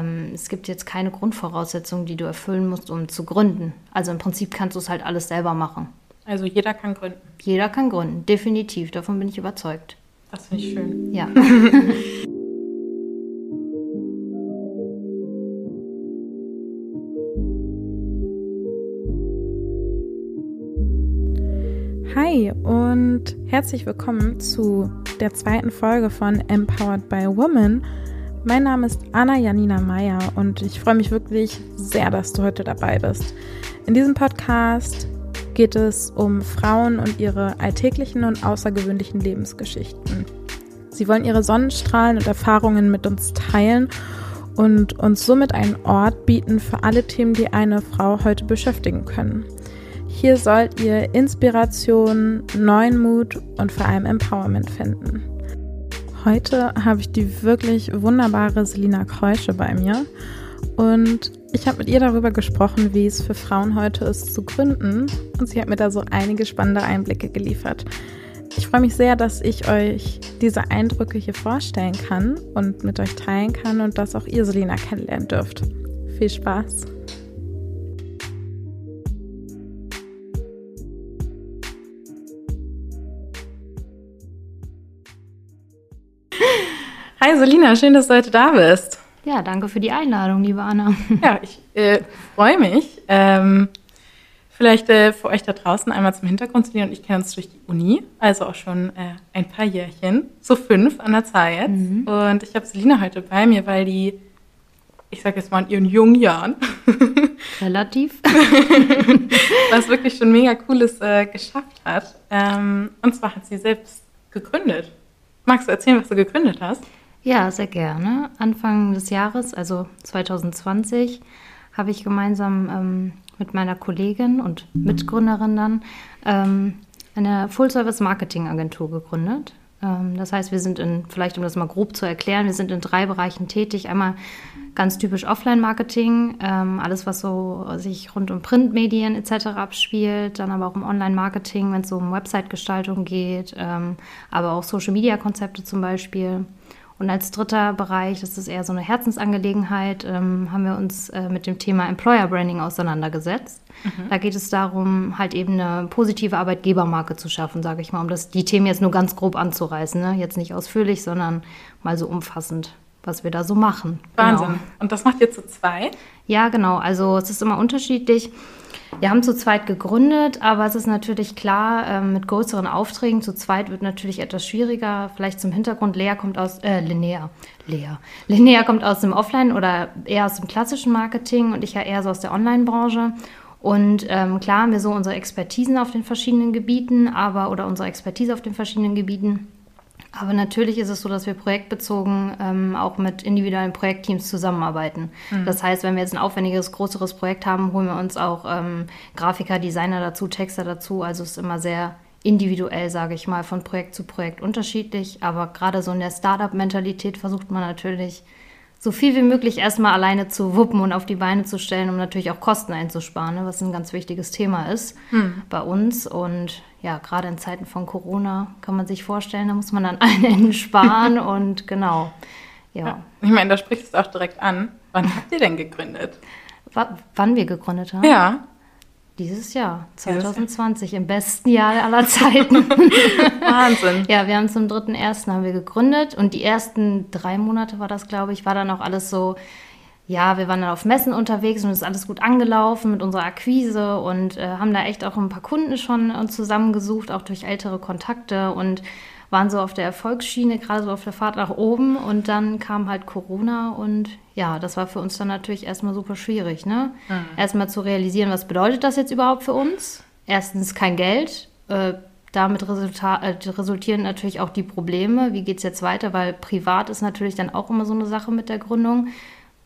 ähm, es gibt jetzt keine Grundvoraussetzungen, die du erfüllen musst, um zu gründen. Also im Prinzip kannst du es halt alles selber machen. Also jeder kann gründen. Jeder kann gründen, definitiv. Davon bin ich überzeugt. Das finde ich schön. Ja. Hi und herzlich willkommen zu der zweiten Folge von Empowered by Woman. Mein Name ist Anna Janina Meyer und ich freue mich wirklich sehr, dass du heute dabei bist. In diesem Podcast geht es um Frauen und ihre alltäglichen und außergewöhnlichen Lebensgeschichten. Sie wollen ihre Sonnenstrahlen und Erfahrungen mit uns teilen und uns somit einen Ort bieten für alle Themen, die eine Frau heute beschäftigen können. Hier sollt ihr Inspiration, neuen Mut und vor allem Empowerment finden. Heute habe ich die wirklich wunderbare Selina Kreusche bei mir und ich habe mit ihr darüber gesprochen, wie es für Frauen heute ist zu gründen und sie hat mir da so einige spannende Einblicke geliefert. Ich freue mich sehr, dass ich euch diese Eindrücke hier vorstellen kann und mit euch teilen kann und dass auch ihr Selina kennenlernen dürft. Viel Spaß! Hi Selina, schön, dass du heute da bist. Ja, danke für die Einladung, liebe Anna. Ja, ich äh, freue mich. Ähm, vielleicht äh, für euch da draußen einmal zum Hintergrund. Selina und ich kennen uns durch die Uni, also auch schon äh, ein paar Jährchen, so fünf an der Zahl jetzt. Mhm. Und ich habe Selina heute bei mir, weil die, ich sage jetzt mal in ihren jungen Jahren, relativ, was wirklich schon mega Cooles äh, geschafft hat. Ähm, und zwar hat sie selbst gegründet. Magst du erzählen, was du gegründet hast? Ja, sehr gerne. Anfang des Jahres, also 2020, habe ich gemeinsam ähm, mit meiner Kollegin und Mitgründerin dann ähm, eine Full-Service-Marketing-Agentur gegründet. Ähm, das heißt, wir sind in, vielleicht um das mal grob zu erklären, wir sind in drei Bereichen tätig. Einmal ganz typisch Offline-Marketing, ähm, alles, was so sich rund um Printmedien etc. abspielt, dann aber auch um Online-Marketing, wenn es so um Website-Gestaltung geht, ähm, aber auch Social-Media-Konzepte zum Beispiel. Und als dritter Bereich, das ist eher so eine Herzensangelegenheit, ähm, haben wir uns äh, mit dem Thema Employer Branding auseinandergesetzt. Mhm. Da geht es darum, halt eben eine positive Arbeitgebermarke zu schaffen, sage ich mal, um das, die Themen jetzt nur ganz grob anzureißen. Ne? Jetzt nicht ausführlich, sondern mal so umfassend, was wir da so machen. Wahnsinn. Genau. Und das macht ihr zu zwei? Ja, genau. Also es ist immer unterschiedlich. Wir haben zu zweit gegründet, aber es ist natürlich klar, ähm, mit größeren Aufträgen zu zweit wird natürlich etwas schwieriger. Vielleicht zum Hintergrund, Lea kommt aus, äh, Linnea, Lea. Linnea kommt aus dem Offline- oder eher aus dem klassischen Marketing und ich ja eher so aus der Online-Branche. Und ähm, klar haben wir so unsere Expertisen auf den verschiedenen Gebieten, aber oder unsere Expertise auf den verschiedenen Gebieten. Aber natürlich ist es so, dass wir projektbezogen ähm, auch mit individuellen Projektteams zusammenarbeiten. Mhm. Das heißt, wenn wir jetzt ein aufwendiges, größeres Projekt haben, holen wir uns auch ähm, Grafiker, Designer dazu, Texter dazu. Also es ist immer sehr individuell, sage ich mal, von Projekt zu Projekt unterschiedlich. Aber gerade so in der Startup-Mentalität versucht man natürlich so viel wie möglich erstmal alleine zu wuppen und auf die Beine zu stellen, um natürlich auch Kosten einzusparen, ne, was ein ganz wichtiges Thema ist hm. bei uns. Und ja, gerade in Zeiten von Corona kann man sich vorstellen, da muss man an allen Enden sparen und genau. Ja. ja. Ich meine, da sprichst du auch direkt an. Wann habt ihr denn gegründet? W wann wir gegründet haben? Ja. Dieses Jahr, 2020, im besten Jahr aller Zeiten. Wahnsinn. Ja, wir haben zum 3.1. haben wir gegründet und die ersten drei Monate war das, glaube ich, war dann auch alles so, ja, wir waren dann auf Messen unterwegs und es ist alles gut angelaufen mit unserer Akquise und äh, haben da echt auch ein paar Kunden schon uns zusammengesucht, auch durch ältere Kontakte und waren so auf der Erfolgsschiene, gerade so auf der Fahrt nach oben und dann kam halt Corona und ja, das war für uns dann natürlich erstmal super schwierig, ne? Mhm. Erstmal zu realisieren, was bedeutet das jetzt überhaupt für uns? Erstens kein Geld, äh, damit äh, resultieren natürlich auch die Probleme. Wie geht es jetzt weiter? Weil privat ist natürlich dann auch immer so eine Sache mit der Gründung.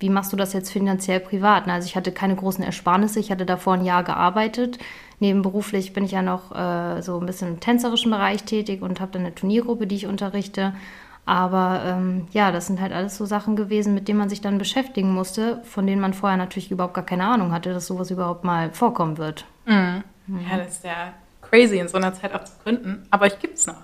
Wie machst du das jetzt finanziell privat? Also ich hatte keine großen Ersparnisse, ich hatte davor ein Jahr gearbeitet, Nebenberuflich bin ich ja noch äh, so ein bisschen im tänzerischen Bereich tätig und habe dann eine Turniergruppe, die ich unterrichte. Aber ähm, ja, das sind halt alles so Sachen gewesen, mit denen man sich dann beschäftigen musste, von denen man vorher natürlich überhaupt gar keine Ahnung hatte, dass sowas überhaupt mal vorkommen wird. Mhm. Mhm. Ja, das ist ja crazy, in so einer Zeit auch zu gründen. Aber euch gibt es noch.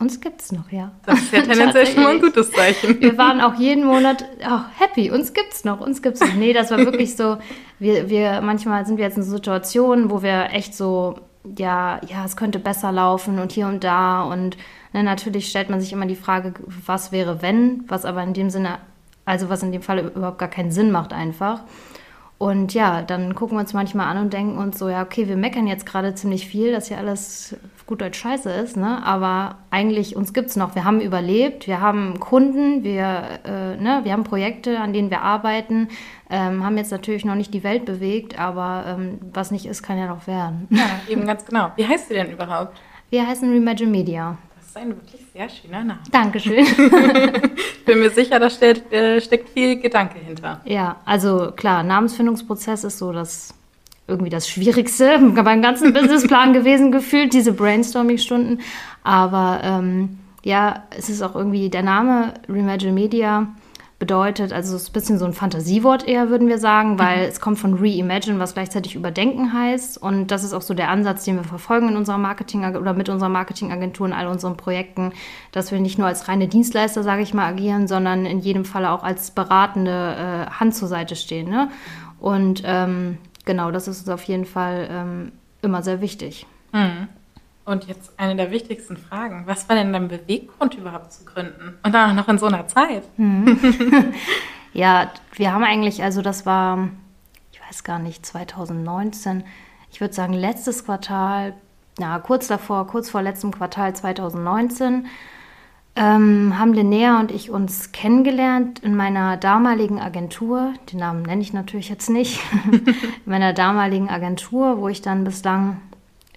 Uns gibt's noch, ja. Das ist ja tendenziell schon mal ein gutes Zeichen. Wir waren auch jeden Monat oh, happy. Uns gibt's noch, uns gibt's noch. Nee, das war wirklich so. Wir, wir manchmal sind wir jetzt in Situationen, wo wir echt so, ja, ja, es könnte besser laufen und hier und da und ne, natürlich stellt man sich immer die Frage, was wäre wenn, was aber in dem Sinne, also was in dem Fall überhaupt gar keinen Sinn macht einfach. Und ja, dann gucken wir uns manchmal an und denken uns so, ja, okay, wir meckern jetzt gerade ziemlich viel, dass hier alles gut als scheiße ist, ne? Aber eigentlich uns gibt es noch. Wir haben überlebt, wir haben Kunden, wir, äh, ne, wir haben Projekte, an denen wir arbeiten, ähm, haben jetzt natürlich noch nicht die Welt bewegt, aber ähm, was nicht ist, kann ja noch werden. Ja, eben ganz genau. Wie heißt du denn überhaupt? Wir heißen Remagine Media. Das ist ein wirklich sehr schöner Name. Dankeschön. Bin mir sicher, da steckt, äh, steckt viel Gedanke hinter. Ja, also klar, Namensfindungsprozess ist so das irgendwie das Schwierigste beim ganzen Businessplan gewesen gefühlt, diese Brainstorming-Stunden. Aber ähm, ja, es ist auch irgendwie der Name Reimagine Media bedeutet, also es ist ein bisschen so ein Fantasiewort eher, würden wir sagen, weil mhm. es kommt von Reimagine, was gleichzeitig überdenken heißt. Und das ist auch so der Ansatz, den wir verfolgen in unserer Marketing oder mit unserer Marketingagentur in all unseren Projekten, dass wir nicht nur als reine Dienstleister, sage ich mal, agieren, sondern in jedem Fall auch als beratende äh, Hand zur Seite stehen. Ne? Und ähm, genau, das ist uns auf jeden Fall ähm, immer sehr wichtig. Mhm. Und jetzt eine der wichtigsten Fragen. Was war denn dein Beweggrund überhaupt zu gründen? Und dann auch noch in so einer Zeit. Mhm. ja, wir haben eigentlich, also das war, ich weiß gar nicht, 2019, ich würde sagen letztes Quartal, ja, kurz davor, kurz vor letztem Quartal 2019 ähm, haben Linnea und ich uns kennengelernt in meiner damaligen Agentur. Den Namen nenne ich natürlich jetzt nicht. in meiner damaligen Agentur, wo ich dann bislang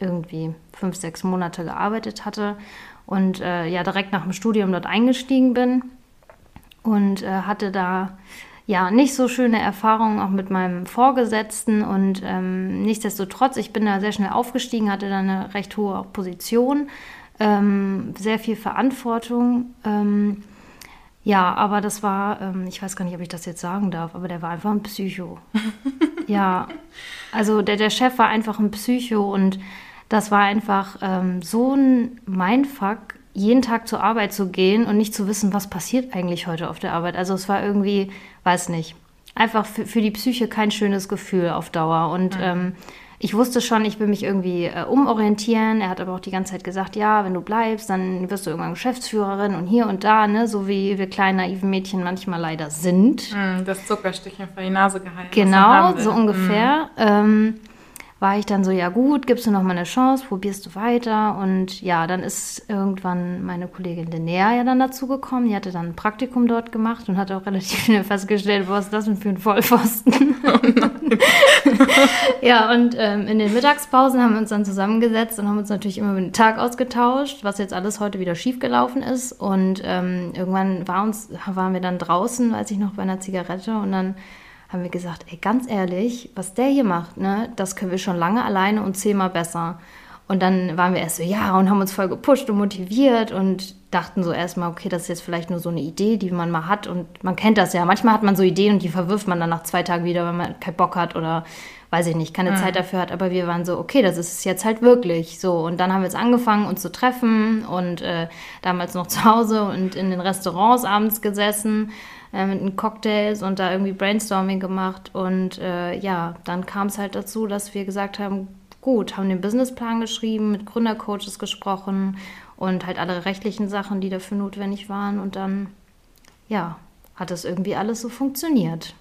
irgendwie fünf, sechs Monate gearbeitet hatte und äh, ja direkt nach dem Studium dort eingestiegen bin und äh, hatte da ja nicht so schöne Erfahrungen auch mit meinem Vorgesetzten und ähm, nichtsdestotrotz, ich bin da sehr schnell aufgestiegen, hatte da eine recht hohe Position ähm, sehr viel Verantwortung. Ähm, ja, aber das war, ähm, ich weiß gar nicht, ob ich das jetzt sagen darf, aber der war einfach ein Psycho. ja, also der, der Chef war einfach ein Psycho und das war einfach ähm, so ein Mindfuck, jeden Tag zur Arbeit zu gehen und nicht zu wissen, was passiert eigentlich heute auf der Arbeit. Also es war irgendwie, weiß nicht, einfach für, für die Psyche kein schönes Gefühl auf Dauer. Und mhm. ähm, ich wusste schon, ich will mich irgendwie äh, umorientieren. Er hat aber auch die ganze Zeit gesagt, ja, wenn du bleibst, dann wirst du irgendwann Geschäftsführerin und hier und da, ne, so wie wir kleinen naiven Mädchen manchmal leider sind. Mm, das Zuckerstückchen vor die Nase gehalten. Genau, so ungefähr. Mm. Ähm, war ich dann so, ja gut, gibst du noch mal eine Chance, probierst du weiter. Und ja, dann ist irgendwann meine Kollegin Linnea ja dann dazu gekommen. Die hatte dann ein Praktikum dort gemacht und hat auch relativ schnell festgestellt, was ist das denn für ein Vollpfosten? ja, und ähm, in den Mittagspausen haben wir uns dann zusammengesetzt und haben uns natürlich immer über den Tag ausgetauscht, was jetzt alles heute wieder schiefgelaufen ist. Und ähm, irgendwann war uns, waren wir dann draußen, weiß ich noch, bei einer Zigarette und dann haben wir gesagt, ey, ganz ehrlich, was der hier macht, ne, das können wir schon lange alleine und zehnmal besser. Und dann waren wir erst so, ja, und haben uns voll gepusht und motiviert und dachten so erstmal, okay, das ist jetzt vielleicht nur so eine Idee, die man mal hat. Und man kennt das ja. Manchmal hat man so Ideen und die verwirft man dann nach zwei Tagen wieder, wenn man keinen Bock hat oder weiß ich nicht, keine mhm. Zeit dafür hat. Aber wir waren so, okay, das ist es jetzt halt wirklich so. Und dann haben wir jetzt angefangen, uns zu treffen und äh, damals noch zu Hause und in den Restaurants abends gesessen äh, mit den Cocktails und da irgendwie Brainstorming gemacht. Und äh, ja, dann kam es halt dazu, dass wir gesagt haben, gut, haben den Businessplan geschrieben, mit Gründercoaches gesprochen und halt alle rechtlichen Sachen, die dafür notwendig waren. Und dann, ja, hat das irgendwie alles so funktioniert.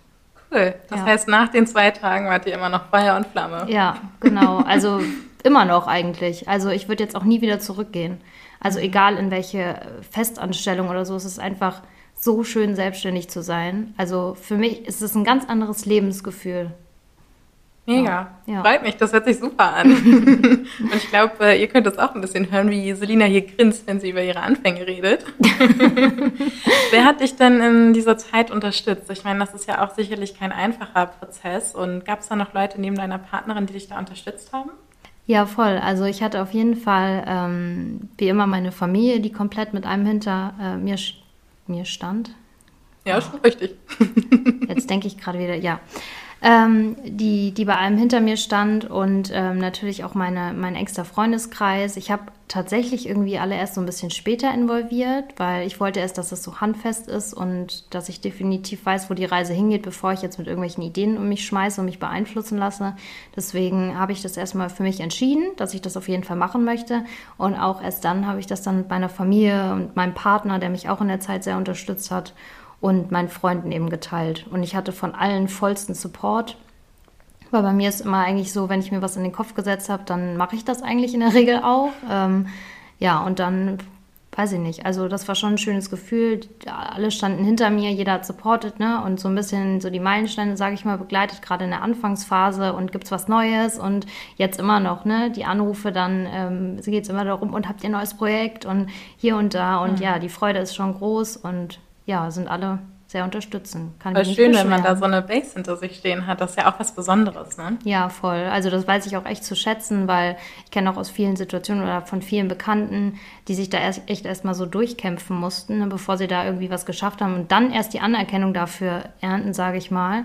Cool. Das ja. heißt, nach den zwei Tagen wart ihr immer noch Feuer und Flamme. Ja, genau. Also immer noch eigentlich. Also ich würde jetzt auch nie wieder zurückgehen. Also egal in welche Festanstellung oder so, es ist einfach so schön, selbstständig zu sein. Also für mich ist es ein ganz anderes Lebensgefühl. Mega. Ja. Freut mich, das hört sich super an. und ich glaube, äh, ihr könnt es auch ein bisschen hören, wie Selina hier grinst, wenn sie über ihre Anfänge redet. Wer hat dich denn in dieser Zeit unterstützt? Ich meine, das ist ja auch sicherlich kein einfacher Prozess. Und gab es da noch Leute neben deiner Partnerin, die dich da unterstützt haben? Ja, voll. Also ich hatte auf jeden Fall, ähm, wie immer, meine Familie, die komplett mit einem hinter äh, mir mir stand. Ja, schon richtig. Jetzt denke ich gerade wieder, ja. Ähm, die, die bei allem hinter mir stand und ähm, natürlich auch meine, mein engster Freundeskreis. Ich habe tatsächlich irgendwie alle erst so ein bisschen später involviert, weil ich wollte erst, dass es so handfest ist und dass ich definitiv weiß, wo die Reise hingeht, bevor ich jetzt mit irgendwelchen Ideen um mich schmeiße und mich beeinflussen lasse. Deswegen habe ich das erstmal für mich entschieden, dass ich das auf jeden Fall machen möchte. Und auch erst dann habe ich das dann mit meiner Familie und meinem Partner, der mich auch in der Zeit sehr unterstützt hat, und meinen Freunden eben geteilt. Und ich hatte von allen vollsten Support. Weil bei mir ist immer eigentlich so, wenn ich mir was in den Kopf gesetzt habe, dann mache ich das eigentlich in der Regel auch. Ähm, ja, und dann weiß ich nicht. Also das war schon ein schönes Gefühl. Alle standen hinter mir, jeder hat supportet, ne? Und so ein bisschen so die Meilensteine, sage ich mal, begleitet, gerade in der Anfangsphase und gibt's was Neues und jetzt immer noch, ne? Die Anrufe dann, ähm, geht es immer darum, und habt ihr ein neues Projekt und hier und da und mhm. ja, die Freude ist schon groß und ja, sind alle sehr unterstützen. Kann Voll schön, wenn man da so eine Base hinter sich stehen hat. Das ist ja auch was Besonderes, ne? Ja, voll. Also das weiß ich auch echt zu schätzen, weil ich kenne auch aus vielen Situationen oder von vielen Bekannten, die sich da erst, echt erstmal so durchkämpfen mussten, ne, bevor sie da irgendwie was geschafft haben und dann erst die Anerkennung dafür ernten, sage ich mal.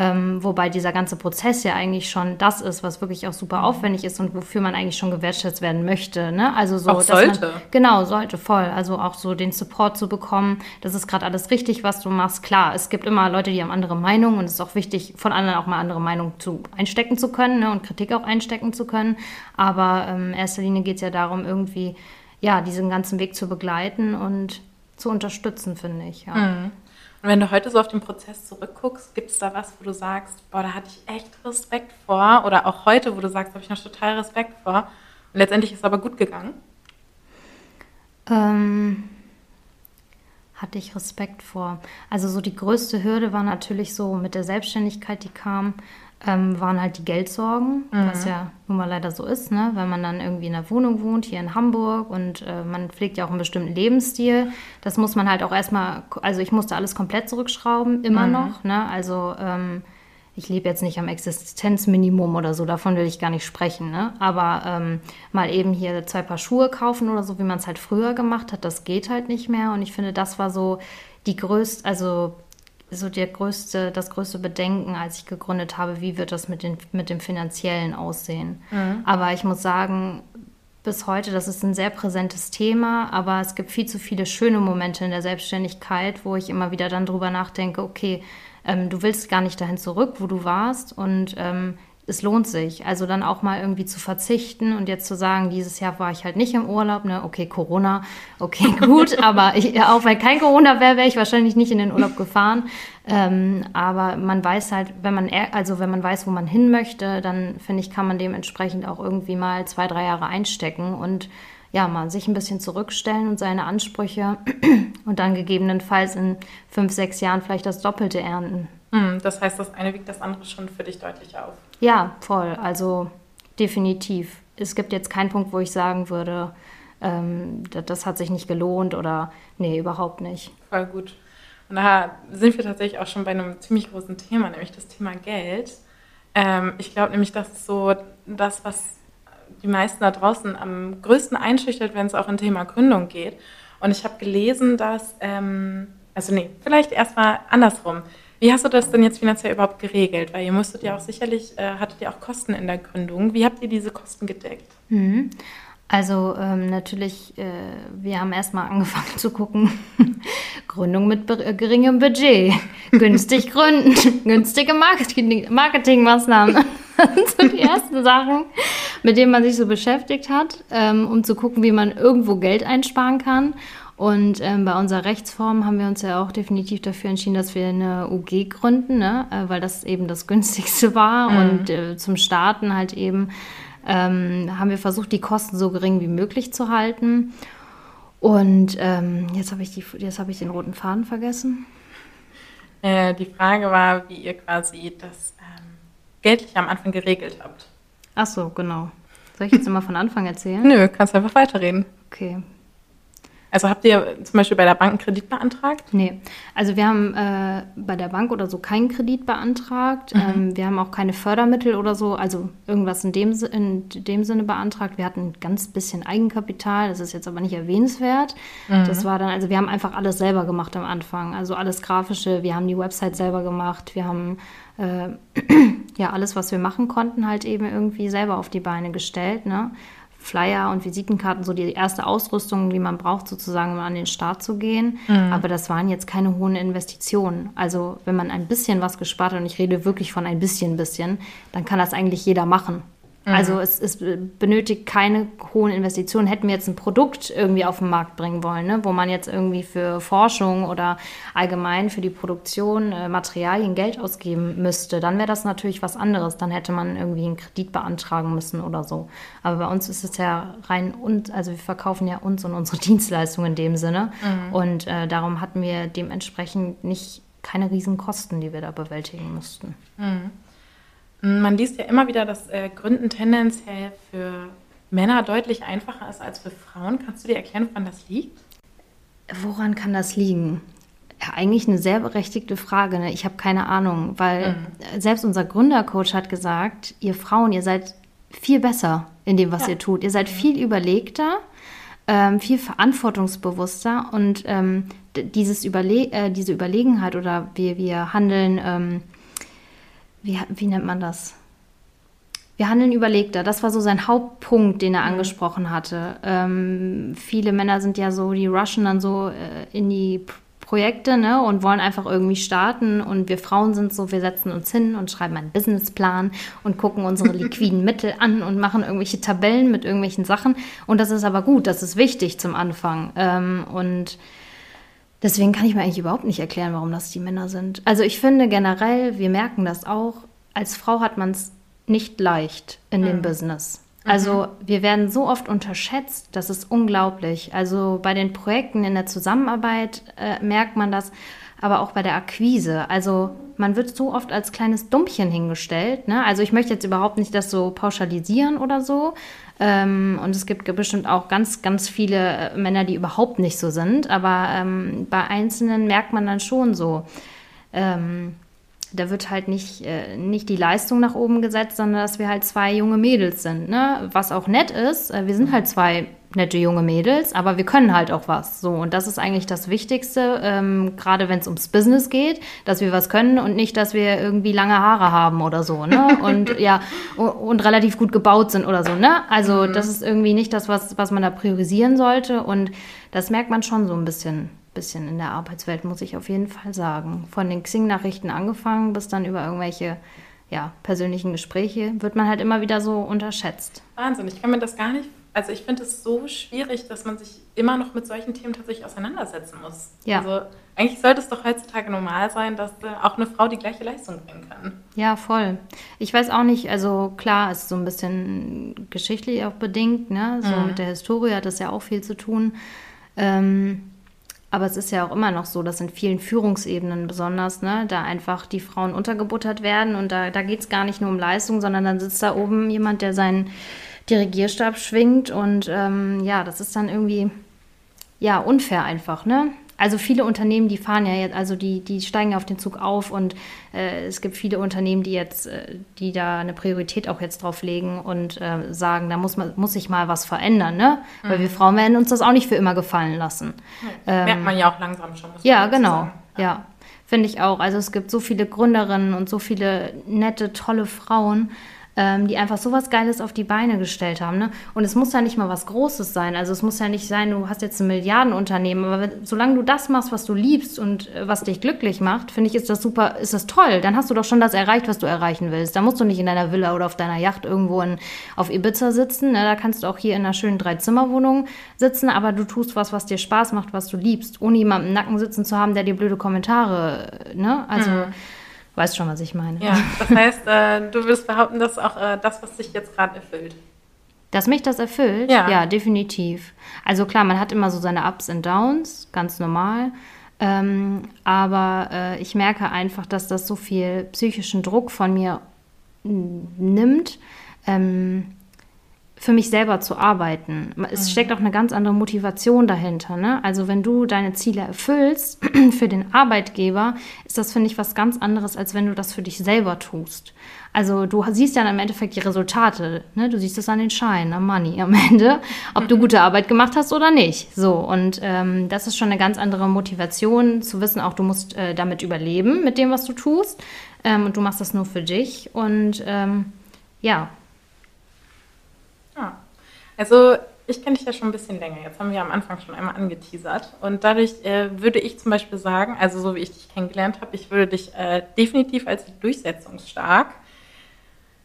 Ähm, wobei dieser ganze Prozess ja eigentlich schon das ist, was wirklich auch super aufwendig ist und wofür man eigentlich schon gewertschätzt werden möchte. Ne? Also so, auch sollte. Man, genau, sollte voll. Also auch so den Support zu bekommen, das ist gerade alles richtig, was du machst. Klar, es gibt immer Leute, die haben andere Meinungen und es ist auch wichtig, von anderen auch mal andere Meinungen zu einstecken zu können ne? und Kritik auch einstecken zu können. Aber ähm, in erster Linie geht es ja darum, irgendwie ja, diesen ganzen Weg zu begleiten und zu unterstützen, finde ich. Ja. Mhm. Und wenn du heute so auf den Prozess zurückguckst, gibt es da was, wo du sagst, boah, da hatte ich echt Respekt vor? Oder auch heute, wo du sagst, habe ich noch total Respekt vor? Und letztendlich ist es aber gut gegangen? Ähm, hatte ich Respekt vor. Also so die größte Hürde war natürlich so mit der Selbstständigkeit, die kam, ähm, waren halt die Geldsorgen, mhm. was ja nun mal leider so ist, ne? wenn man dann irgendwie in einer Wohnung wohnt, hier in Hamburg und äh, man pflegt ja auch einen bestimmten Lebensstil. Das muss man halt auch erstmal, also ich musste alles komplett zurückschrauben, immer mhm. noch. Ne? Also ähm, ich lebe jetzt nicht am Existenzminimum oder so, davon will ich gar nicht sprechen. Ne? Aber ähm, mal eben hier zwei Paar Schuhe kaufen oder so, wie man es halt früher gemacht hat, das geht halt nicht mehr. Und ich finde, das war so die größte, also so der größte, das größte Bedenken, als ich gegründet habe, wie wird das mit, den, mit dem Finanziellen aussehen. Mhm. Aber ich muss sagen, bis heute, das ist ein sehr präsentes Thema, aber es gibt viel zu viele schöne Momente in der Selbstständigkeit, wo ich immer wieder dann drüber nachdenke, okay, ähm, du willst gar nicht dahin zurück, wo du warst und ähm, es lohnt sich. Also dann auch mal irgendwie zu verzichten und jetzt zu sagen, dieses Jahr war ich halt nicht im Urlaub, ne? Okay, Corona, okay, gut, aber ich, auch weil kein Corona wäre, wäre ich wahrscheinlich nicht in den Urlaub gefahren. Ähm, aber man weiß halt, wenn man, also wenn man weiß, wo man hin möchte, dann finde ich, kann man dementsprechend auch irgendwie mal zwei, drei Jahre einstecken und ja, mal sich ein bisschen zurückstellen und seine Ansprüche und dann gegebenenfalls in fünf, sechs Jahren vielleicht das Doppelte ernten. Hm, das heißt, das eine wiegt das andere schon für dich deutlich auf. Ja, voll. Also definitiv. Es gibt jetzt keinen Punkt, wo ich sagen würde, ähm, das, das, hat sich nicht gelohnt oder nee, überhaupt nicht. Voll gut. Und da sind wir tatsächlich auch schon bei einem ziemlich großen Thema, nämlich das Thema Geld. Ähm, ich glaube nämlich, das ist so das, was die meisten da draußen am größten einschüchtert, wenn es auch in Thema Gründung geht. Und ich habe gelesen, dass, ähm, also nee, vielleicht erstmal andersrum. Wie hast du das denn jetzt finanziell überhaupt geregelt? Weil ihr musstet ja auch sicherlich, äh, hattet ihr auch Kosten in der Gründung. Wie habt ihr diese Kosten gedeckt? Mhm. Also ähm, natürlich, äh, wir haben erstmal angefangen zu gucken, Gründung mit äh, geringem Budget, günstig gründen, günstige Marketing Marketingmaßnahmen. Das sind so die ersten Sachen, mit denen man sich so beschäftigt hat, ähm, um zu gucken, wie man irgendwo Geld einsparen kann. Und ähm, bei unserer Rechtsform haben wir uns ja auch definitiv dafür entschieden, dass wir eine UG gründen, ne? Äh, weil das eben das günstigste war. Mhm. Und äh, zum Starten halt eben ähm, haben wir versucht, die Kosten so gering wie möglich zu halten. Und ähm, jetzt habe ich, hab ich den roten Faden vergessen. Äh, die Frage war, wie ihr quasi das ähm, geldlich am Anfang geregelt habt. Ach so, genau. Soll ich jetzt immer von Anfang erzählen? Nö, kannst einfach weiterreden. Okay. Also habt ihr zum Beispiel bei der Bank einen Kredit beantragt? Nee, also wir haben äh, bei der Bank oder so keinen Kredit beantragt. Mhm. Ähm, wir haben auch keine Fördermittel oder so, also irgendwas in dem, in dem Sinne beantragt. Wir hatten ein ganz bisschen Eigenkapital, das ist jetzt aber nicht erwähnenswert. Mhm. Das war dann, also wir haben einfach alles selber gemacht am Anfang. Also alles Grafische, wir haben die Website selber gemacht, wir haben äh, ja alles, was wir machen konnten, halt eben irgendwie selber auf die Beine gestellt. Ne? Flyer und Visitenkarten, so die erste Ausrüstung, die man braucht, sozusagen, um an den Start zu gehen. Mhm. Aber das waren jetzt keine hohen Investitionen. Also wenn man ein bisschen was gespart hat, und ich rede wirklich von ein bisschen, bisschen, dann kann das eigentlich jeder machen. Mhm. Also es, es, benötigt keine hohen Investitionen. Hätten wir jetzt ein Produkt irgendwie auf den Markt bringen wollen, ne, wo man jetzt irgendwie für Forschung oder allgemein für die Produktion äh, Materialien Geld ausgeben müsste, dann wäre das natürlich was anderes. Dann hätte man irgendwie einen Kredit beantragen müssen oder so. Aber bei uns ist es ja rein und, also wir verkaufen ja uns und unsere Dienstleistungen in dem Sinne. Mhm. Und äh, darum hatten wir dementsprechend nicht keine Riesenkosten, die wir da bewältigen müssten. Mhm. Man liest ja immer wieder, dass äh, Gründen tendenziell für Männer deutlich einfacher ist als für Frauen. Kannst du dir erklären, woran das liegt? Woran kann das liegen? Ja, eigentlich eine sehr berechtigte Frage. Ne? Ich habe keine Ahnung, weil mhm. selbst unser Gründercoach hat gesagt, ihr Frauen, ihr seid viel besser in dem, was ja. ihr tut. Ihr seid mhm. viel überlegter, ähm, viel verantwortungsbewusster und ähm, dieses Überle äh, diese Überlegenheit oder wir, wir handeln ähm, wie, wie nennt man das? Wir handeln überlegter. Das war so sein Hauptpunkt, den er mhm. angesprochen hatte. Ähm, viele Männer sind ja so, die rushen dann so äh, in die Projekte ne, und wollen einfach irgendwie starten. Und wir Frauen sind so, wir setzen uns hin und schreiben einen Businessplan und gucken unsere liquiden Mittel an und machen irgendwelche Tabellen mit irgendwelchen Sachen. Und das ist aber gut, das ist wichtig zum Anfang. Ähm, und Deswegen kann ich mir eigentlich überhaupt nicht erklären, warum das die Männer sind. Also ich finde generell, wir merken das auch, als Frau hat man es nicht leicht in mhm. dem Business. Also mhm. wir werden so oft unterschätzt, das ist unglaublich. Also bei den Projekten in der Zusammenarbeit äh, merkt man das, aber auch bei der Akquise. Also man wird so oft als kleines Dummchen hingestellt. Ne? Also ich möchte jetzt überhaupt nicht das so pauschalisieren oder so, ähm, und es gibt bestimmt auch ganz, ganz viele äh, Männer, die überhaupt nicht so sind. Aber ähm, bei Einzelnen merkt man dann schon so, ähm, da wird halt nicht, äh, nicht die Leistung nach oben gesetzt, sondern dass wir halt zwei junge Mädels sind. Ne? Was auch nett ist, äh, wir sind halt zwei nette junge Mädels, aber wir können halt auch was. So, und das ist eigentlich das Wichtigste, ähm, gerade wenn es ums Business geht, dass wir was können und nicht, dass wir irgendwie lange Haare haben oder so, ne? Und ja, und, und relativ gut gebaut sind oder so, ne? Also, mhm. das ist irgendwie nicht das, was, was man da priorisieren sollte. Und das merkt man schon so ein bisschen bisschen in der Arbeitswelt, muss ich auf jeden Fall sagen. Von den Xing-Nachrichten angefangen bis dann über irgendwelche ja, persönlichen Gespräche wird man halt immer wieder so unterschätzt. Wahnsinn, ich kann mir das gar nicht also ich finde es so schwierig, dass man sich immer noch mit solchen Themen tatsächlich auseinandersetzen muss. Ja. Also eigentlich sollte es doch heutzutage normal sein, dass äh, auch eine Frau die gleiche Leistung bringen kann. Ja, voll. Ich weiß auch nicht, also klar, ist so ein bisschen geschichtlich auch bedingt, ne? So mhm. mit der Historie hat das ja auch viel zu tun. Ähm, aber es ist ja auch immer noch so, dass in vielen Führungsebenen besonders, ne, da einfach die Frauen untergebuttert werden und da, da geht es gar nicht nur um Leistung, sondern dann sitzt da oben jemand, der seinen Dirigierstab schwingt und ähm, ja, das ist dann irgendwie ja unfair einfach, ne? Also viele Unternehmen, die fahren ja jetzt, also die, die steigen auf den Zug auf und äh, es gibt viele Unternehmen, die jetzt, äh, die da eine Priorität auch jetzt drauf legen und äh, sagen, da muss man, muss sich mal was verändern, ne? Mhm. Weil wir Frauen werden uns das auch nicht für immer gefallen lassen. Ja, ähm, merkt man ja auch langsam schon. Ja, genau. Ja. ja. Finde ich auch. Also es gibt so viele Gründerinnen und so viele nette, tolle Frauen ähm, die einfach so was Geiles auf die Beine gestellt haben. Ne? Und es muss ja nicht mal was Großes sein. Also es muss ja nicht sein, du hast jetzt ein Milliardenunternehmen, aber wenn, solange du das machst, was du liebst und äh, was dich glücklich macht, finde ich, ist das super, ist das toll. Dann hast du doch schon das erreicht, was du erreichen willst. Da musst du nicht in deiner Villa oder auf deiner Yacht irgendwo in, auf Ibiza sitzen. Ne? Da kannst du auch hier in einer schönen Dreizimmerwohnung sitzen, aber du tust was, was dir Spaß macht, was du liebst, ohne jemanden im Nacken sitzen zu haben, der dir blöde Kommentare, ne? Also mhm. Weißt schon, was ich meine. Ja, das heißt, äh, du würdest behaupten, dass auch äh, das, was dich jetzt gerade erfüllt. Dass mich das erfüllt? Ja. ja, definitiv. Also klar, man hat immer so seine Ups und Downs, ganz normal. Ähm, aber äh, ich merke einfach, dass das so viel psychischen Druck von mir nimmt. Ähm, für mich selber zu arbeiten. Es mhm. steckt auch eine ganz andere Motivation dahinter. Ne? Also wenn du deine Ziele erfüllst für den Arbeitgeber, ist das, finde ich, was ganz anderes, als wenn du das für dich selber tust. Also du siehst ja im Endeffekt die Resultate. Ne? Du siehst es an den Scheinen, am Money am Ende, ob du gute Arbeit gemacht hast oder nicht. So und ähm, das ist schon eine ganz andere Motivation, zu wissen, auch du musst äh, damit überleben mit dem, was du tust. Ähm, und du machst das nur für dich. Und ähm, ja, Also ich kenne dich ja schon ein bisschen länger. Jetzt haben wir am Anfang schon einmal angeteasert. Und dadurch äh, würde ich zum Beispiel sagen, also so wie ich dich kennengelernt habe, ich würde dich äh, definitiv als durchsetzungsstark,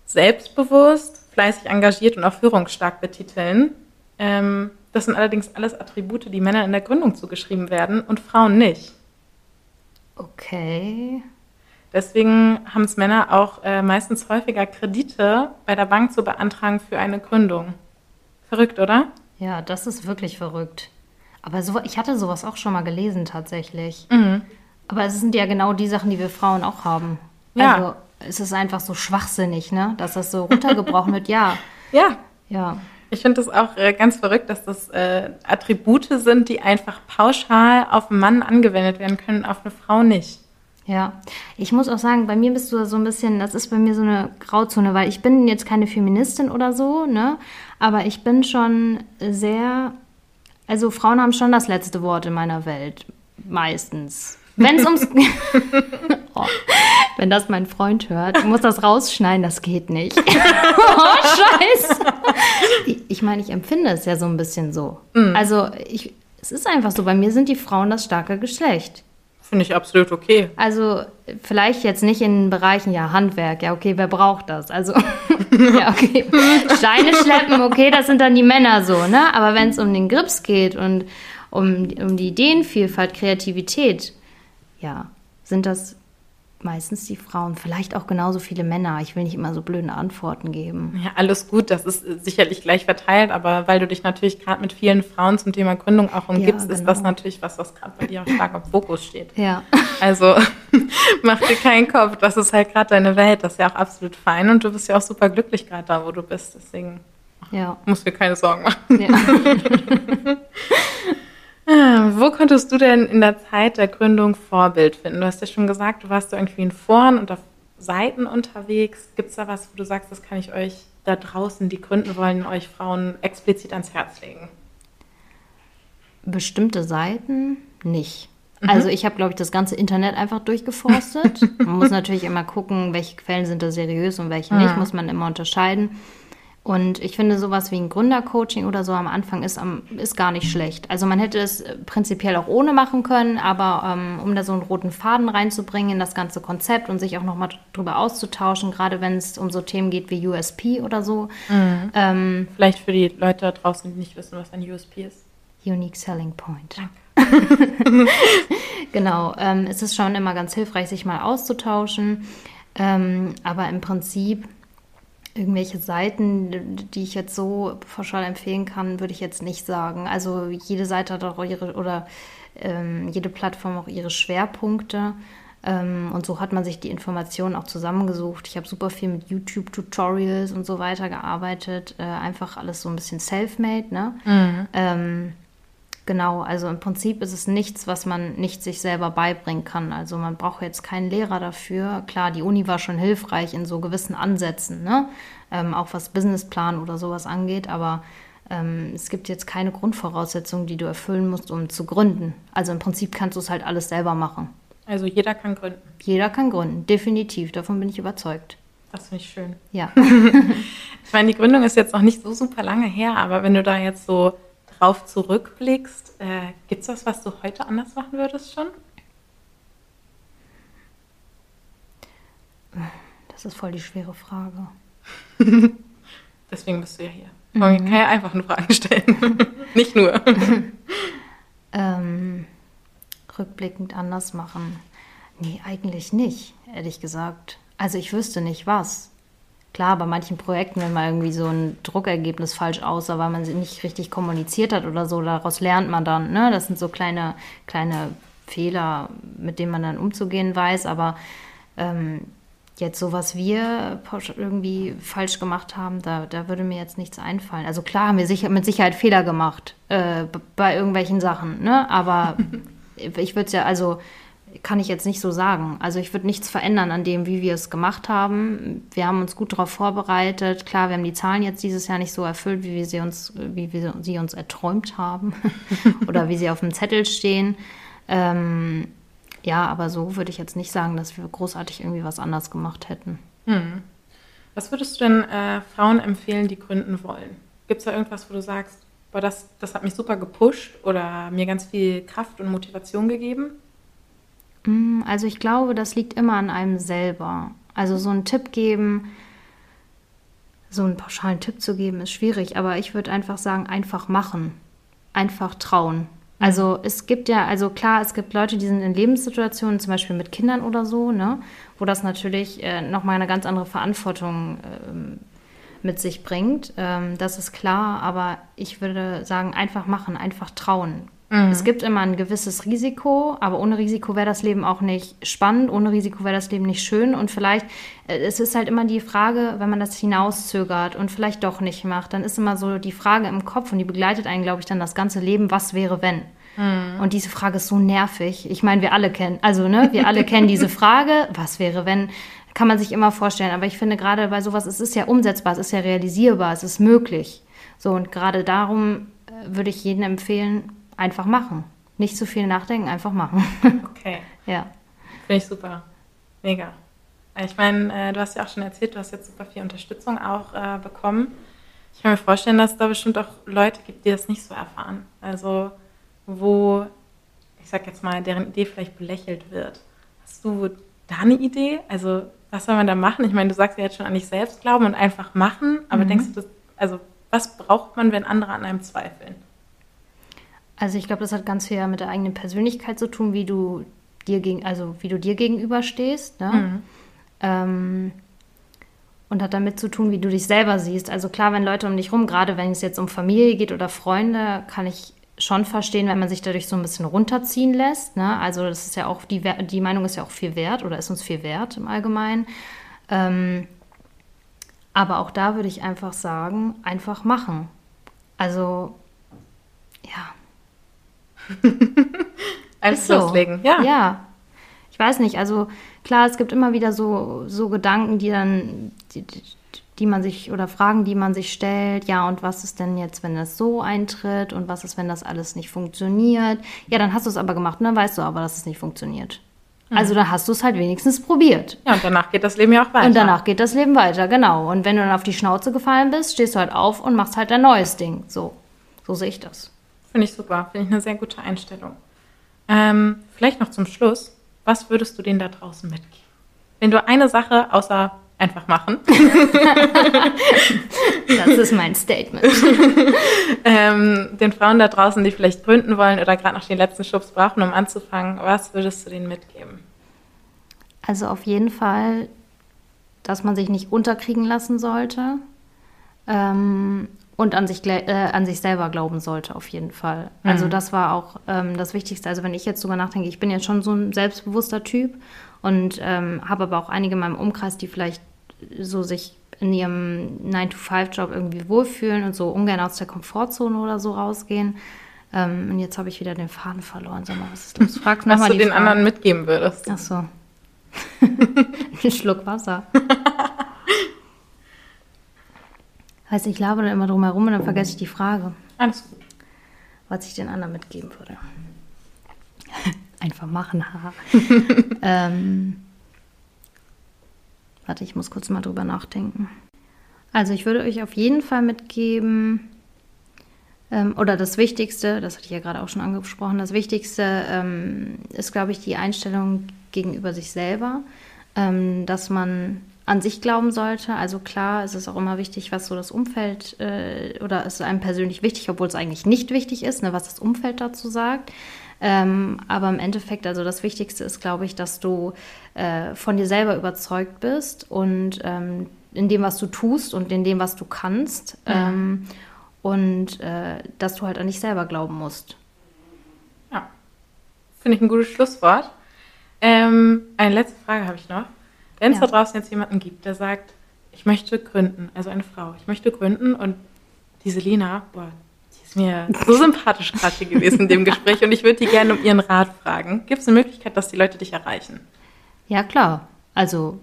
selbstbewusst, fleißig engagiert und auch führungsstark betiteln. Ähm, das sind allerdings alles Attribute, die Männern in der Gründung zugeschrieben werden und Frauen nicht. Okay. Deswegen haben es Männer auch äh, meistens häufiger Kredite bei der Bank zu beantragen für eine Gründung. Verrückt, oder? Ja, das ist wirklich verrückt. Aber so, ich hatte sowas auch schon mal gelesen tatsächlich. Mhm. Aber es sind ja genau die Sachen, die wir Frauen auch haben. Ja. Also es ist einfach so schwachsinnig, ne? Dass das so runtergebrochen wird. Ja. Ja. Ja. Ich finde das auch äh, ganz verrückt, dass das äh, Attribute sind, die einfach pauschal auf einen Mann angewendet werden können, auf eine Frau nicht. Ja, ich muss auch sagen, bei mir bist du so ein bisschen, das ist bei mir so eine Grauzone, weil ich bin jetzt keine Feministin oder so, ne? Aber ich bin schon sehr, also Frauen haben schon das letzte Wort in meiner Welt, meistens. Wenn es ums, oh, wenn das mein Freund hört, muss das rausschneiden, das geht nicht. oh, scheiße. Ich meine, ich empfinde es ja so ein bisschen so. Mm. Also ich, es ist einfach so, bei mir sind die Frauen das starke Geschlecht. Finde ich absolut okay. Also vielleicht jetzt nicht in Bereichen, ja, Handwerk, ja, okay, wer braucht das? Also, ja, okay. Steine schleppen, okay, das sind dann die Männer so, ne? Aber wenn es um den Grips geht und um, um die Ideenvielfalt, Kreativität, ja, sind das meistens die Frauen, vielleicht auch genauso viele Männer. Ich will nicht immer so blöde Antworten geben. Ja, alles gut, das ist sicherlich gleich verteilt, aber weil du dich natürlich gerade mit vielen Frauen zum Thema Gründung auch umgibst, ja, genau. ist das natürlich was, was gerade bei dir auch stark im Fokus steht. Ja. Also mach dir keinen Kopf, das ist halt gerade deine Welt, das ist ja auch absolut fein und du bist ja auch super glücklich gerade da, wo du bist, deswegen ja. musst du dir keine Sorgen machen. Ja. Ah, wo konntest du denn in der Zeit der Gründung Vorbild finden? Du hast ja schon gesagt, du warst da irgendwie in Foren und auf Seiten unterwegs. Gibt es da was, wo du sagst, das kann ich euch da draußen, die gründen wollen, euch Frauen explizit ans Herz legen? Bestimmte Seiten nicht. Mhm. Also ich habe, glaube ich, das ganze Internet einfach durchgeforstet. man muss natürlich immer gucken, welche Quellen sind da seriös und welche nicht, mhm. muss man immer unterscheiden. Und ich finde, sowas wie ein Gründercoaching oder so am Anfang ist, ist gar nicht schlecht. Also man hätte es prinzipiell auch ohne machen können, aber ähm, um da so einen roten Faden reinzubringen in das ganze Konzept und sich auch nochmal drüber auszutauschen, gerade wenn es um so Themen geht wie USP oder so. Mhm. Ähm, Vielleicht für die Leute da draußen, die nicht wissen, was ein USP ist. Unique Selling Point. Danke. genau, ähm, es ist schon immer ganz hilfreich, sich mal auszutauschen. Ähm, aber im Prinzip Irgendwelche Seiten, die ich jetzt so pauschal empfehlen kann, würde ich jetzt nicht sagen. Also jede Seite hat auch ihre oder ähm, jede Plattform auch ihre Schwerpunkte. Ähm, und so hat man sich die Informationen auch zusammengesucht. Ich habe super viel mit YouTube-Tutorials und so weiter gearbeitet. Äh, einfach alles so ein bisschen self-made, ne? Mhm. Ähm, Genau, also im Prinzip ist es nichts, was man nicht sich selber beibringen kann. Also man braucht jetzt keinen Lehrer dafür. Klar, die Uni war schon hilfreich in so gewissen Ansätzen, ne? Ähm, auch was Businessplan oder sowas angeht, aber ähm, es gibt jetzt keine Grundvoraussetzungen, die du erfüllen musst, um zu gründen. Also im Prinzip kannst du es halt alles selber machen. Also jeder kann gründen. Jeder kann gründen, definitiv. Davon bin ich überzeugt. Das finde ich schön. Ja. ich meine, die Gründung ist jetzt noch nicht so super lange her, aber wenn du da jetzt so drauf zurückblickst, äh, gibt es was, was du heute anders machen würdest schon? Das ist voll die schwere Frage. Deswegen bist du ja hier. Man mhm. kann ja einfach nur Fragen stellen. Nicht nur. ähm, rückblickend anders machen. Nee, eigentlich nicht, ehrlich gesagt. Also ich wüsste nicht was. Klar, bei manchen Projekten, wenn mal irgendwie so ein Druckergebnis falsch aussah, weil man sie nicht richtig kommuniziert hat oder so, daraus lernt man dann. Ne? Das sind so kleine, kleine Fehler, mit denen man dann umzugehen weiß. Aber ähm, jetzt so, was wir irgendwie falsch gemacht haben, da, da würde mir jetzt nichts einfallen. Also klar haben wir sicher, mit Sicherheit Fehler gemacht äh, bei irgendwelchen Sachen, ne? aber ich würde es ja, also kann ich jetzt nicht so sagen. Also ich würde nichts verändern an dem, wie wir es gemacht haben. Wir haben uns gut darauf vorbereitet. Klar, wir haben die Zahlen jetzt dieses Jahr nicht so erfüllt, wie wir sie uns, wie wir sie uns erträumt haben oder wie sie auf dem Zettel stehen. Ähm, ja, aber so würde ich jetzt nicht sagen, dass wir großartig irgendwie was anders gemacht hätten. Hm. Was würdest du denn äh, Frauen empfehlen, die gründen wollen? Gibt es da irgendwas, wo du sagst, boah, das, das hat mich super gepusht oder mir ganz viel Kraft und Motivation gegeben? Mm, also ich glaube, das liegt immer an einem selber. Also so einen Tipp geben, so einen pauschalen Tipp zu geben, ist schwierig, aber ich würde einfach sagen, einfach machen, einfach trauen. Also es gibt ja, also klar, es gibt Leute, die sind in Lebenssituationen, zum Beispiel mit Kindern oder so, ne, wo das natürlich äh, nochmal eine ganz andere Verantwortung ähm, mit sich bringt. Ähm, das ist klar, aber ich würde sagen, einfach machen, einfach trauen. Mhm. Es gibt immer ein gewisses Risiko, aber ohne Risiko wäre das Leben auch nicht spannend, ohne Risiko wäre das Leben nicht schön und vielleicht, äh, es ist halt immer die Frage, wenn man das hinauszögert und vielleicht doch nicht macht, dann ist immer so die Frage im Kopf und die begleitet einen, glaube ich, dann das ganze Leben, was wäre wenn? Mhm. Und diese Frage ist so nervig. Ich meine, wir alle kennen, also ne, wir alle kennen diese Frage, was wäre wenn? Kann man sich immer vorstellen. Aber ich finde gerade bei sowas, es ist ja umsetzbar, es ist ja realisierbar, es ist möglich. So und gerade darum äh, würde ich jedem empfehlen, einfach machen. Nicht zu viel nachdenken, einfach machen. Okay. ja. Finde ich super. Mega. Ich meine, äh, du hast ja auch schon erzählt, du hast jetzt super viel Unterstützung auch äh, bekommen. Ich kann mir vorstellen, dass es da bestimmt auch Leute gibt, die das nicht so erfahren. Also, wo, ich sag jetzt mal, deren Idee vielleicht belächelt wird. Hast du da eine Idee? Also, was soll man da machen? Ich meine, du sagst ja jetzt schon an dich selbst glauben und einfach machen, aber mhm. denkst du, das, also, was braucht man, wenn andere an einem zweifeln? Also ich glaube, das hat ganz viel mit der eigenen Persönlichkeit zu tun, wie du dir gegen, also wie du dir gegenüberstehst. Ne? Mhm. Ähm, und hat damit zu tun, wie du dich selber siehst. Also klar, wenn Leute um dich rum, gerade wenn es jetzt um Familie geht oder Freunde, kann ich schon verstehen, wenn man sich dadurch so ein bisschen runterziehen lässt. Ne? Also das ist ja auch, die, die Meinung ist ja auch viel wert oder ist uns viel wert im Allgemeinen. Ähm, aber auch da würde ich einfach sagen, einfach machen. Also ja, Einfach so. loslegen, ja. Ja. Ich weiß nicht, also klar, es gibt immer wieder so, so Gedanken, die dann, die, die man sich oder Fragen, die man sich stellt. Ja, und was ist denn jetzt, wenn das so eintritt? Und was ist, wenn das alles nicht funktioniert? Ja, dann hast du es aber gemacht und dann weißt du aber, dass es nicht funktioniert. Mhm. Also dann hast du es halt wenigstens probiert. Ja, und danach geht das Leben ja auch weiter. Und danach geht das Leben weiter, genau. Und wenn du dann auf die Schnauze gefallen bist, stehst du halt auf und machst halt ein neues Ding. So, so sehe ich das. Finde ich super, finde ich eine sehr gute Einstellung. Ähm, vielleicht noch zum Schluss, was würdest du denen da draußen mitgeben? Wenn du eine Sache außer einfach machen. das ist mein Statement. ähm, den Frauen da draußen, die vielleicht gründen wollen oder gerade noch den letzten Schubs brauchen, um anzufangen, was würdest du denen mitgeben? Also auf jeden Fall, dass man sich nicht unterkriegen lassen sollte. Ähm, und an sich, äh, an sich selber glauben sollte, auf jeden Fall. Also mhm. Also das war auch ähm, das Wichtigste. Also wenn ich jetzt drüber nachdenke, ich bin jetzt schon so ein selbstbewusster Typ und ähm, habe aber auch einige in meinem Umkreis, die vielleicht so sich in ihrem 9-to-5-Job irgendwie wohlfühlen und so ungern aus der Komfortzone oder so rausgehen. Ähm, und jetzt habe ich wieder den Faden verloren. Sag mal, was ist los? Frag was du den Frage. anderen mitgeben würdest. Ach so. ein Schluck Wasser. Heißt, ich labere dann immer drum herum und dann vergesse ich die Frage. Alles gut. Was ich den anderen mitgeben würde. Einfach machen, haha. ähm, warte, ich muss kurz mal drüber nachdenken. Also ich würde euch auf jeden Fall mitgeben, ähm, oder das Wichtigste, das hatte ich ja gerade auch schon angesprochen, das Wichtigste ähm, ist, glaube ich, die Einstellung gegenüber sich selber, ähm, dass man an sich glauben sollte. Also klar, es ist auch immer wichtig, was so das Umfeld äh, oder ist einem persönlich wichtig, obwohl es eigentlich nicht wichtig ist, ne, was das Umfeld dazu sagt. Ähm, aber im Endeffekt, also das Wichtigste ist, glaube ich, dass du äh, von dir selber überzeugt bist und ähm, in dem, was du tust und in dem, was du kannst. Mhm. Ähm, und äh, dass du halt an dich selber glauben musst. Ja, finde ich ein gutes Schlusswort. Ähm, eine letzte Frage habe ich noch. Wenn es ja. da draußen jetzt jemanden gibt, der sagt, ich möchte gründen, also eine Frau, ich möchte gründen und diese Lena, boah, die ist mir so sympathisch gerade hier gewesen in dem Gespräch und ich würde die gerne um ihren Rat fragen. Gibt es eine Möglichkeit, dass die Leute dich erreichen? Ja, klar. Also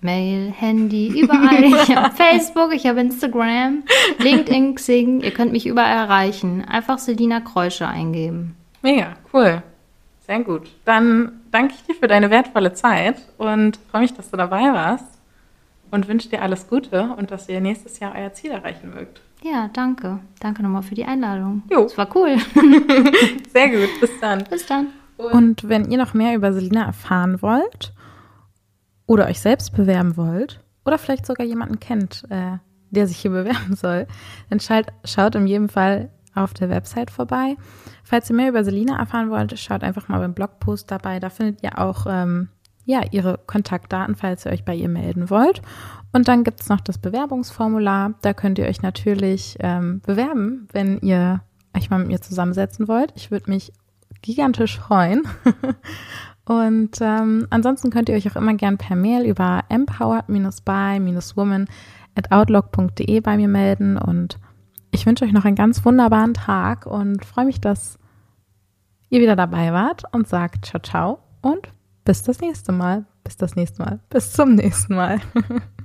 Mail, Handy, überall. Ich habe Facebook, ich habe Instagram, LinkedIn, Xing. Ihr könnt mich überall erreichen. Einfach Selina Kreusche eingeben. Mega, cool. Sehr gut. Dann danke ich dir für deine wertvolle Zeit und freue mich, dass du dabei warst. und wünsche dir alles Gute und dass ihr nächstes Jahr euer Ziel erreichen mögt. Ja, danke. Danke nochmal für die Einladung. Jo. Es war cool. Sehr gut. Bis dann. Bis dann. Und wenn ihr noch mehr über Selina erfahren wollt oder euch selbst bewerben wollt oder vielleicht sogar jemanden kennt, äh, der sich hier bewerben soll, dann schaut, schaut in jedem Fall auf der Website vorbei. Falls ihr mehr über Selina erfahren wollt, schaut einfach mal beim Blogpost dabei. Da findet ihr auch ähm, ja, ihre Kontaktdaten, falls ihr euch bei ihr melden wollt. Und dann gibt es noch das Bewerbungsformular. Da könnt ihr euch natürlich ähm, bewerben, wenn ihr euch mal mit mir zusammensetzen wollt. Ich würde mich gigantisch freuen. Und ähm, ansonsten könnt ihr euch auch immer gern per Mail über empowered-by-woman at outlook.de bei mir melden. Und ich wünsche euch noch einen ganz wunderbaren Tag und freue mich, dass ihr wieder dabei wart und sagt ciao, ciao und bis das nächste Mal. Bis das nächste Mal. Bis zum nächsten Mal.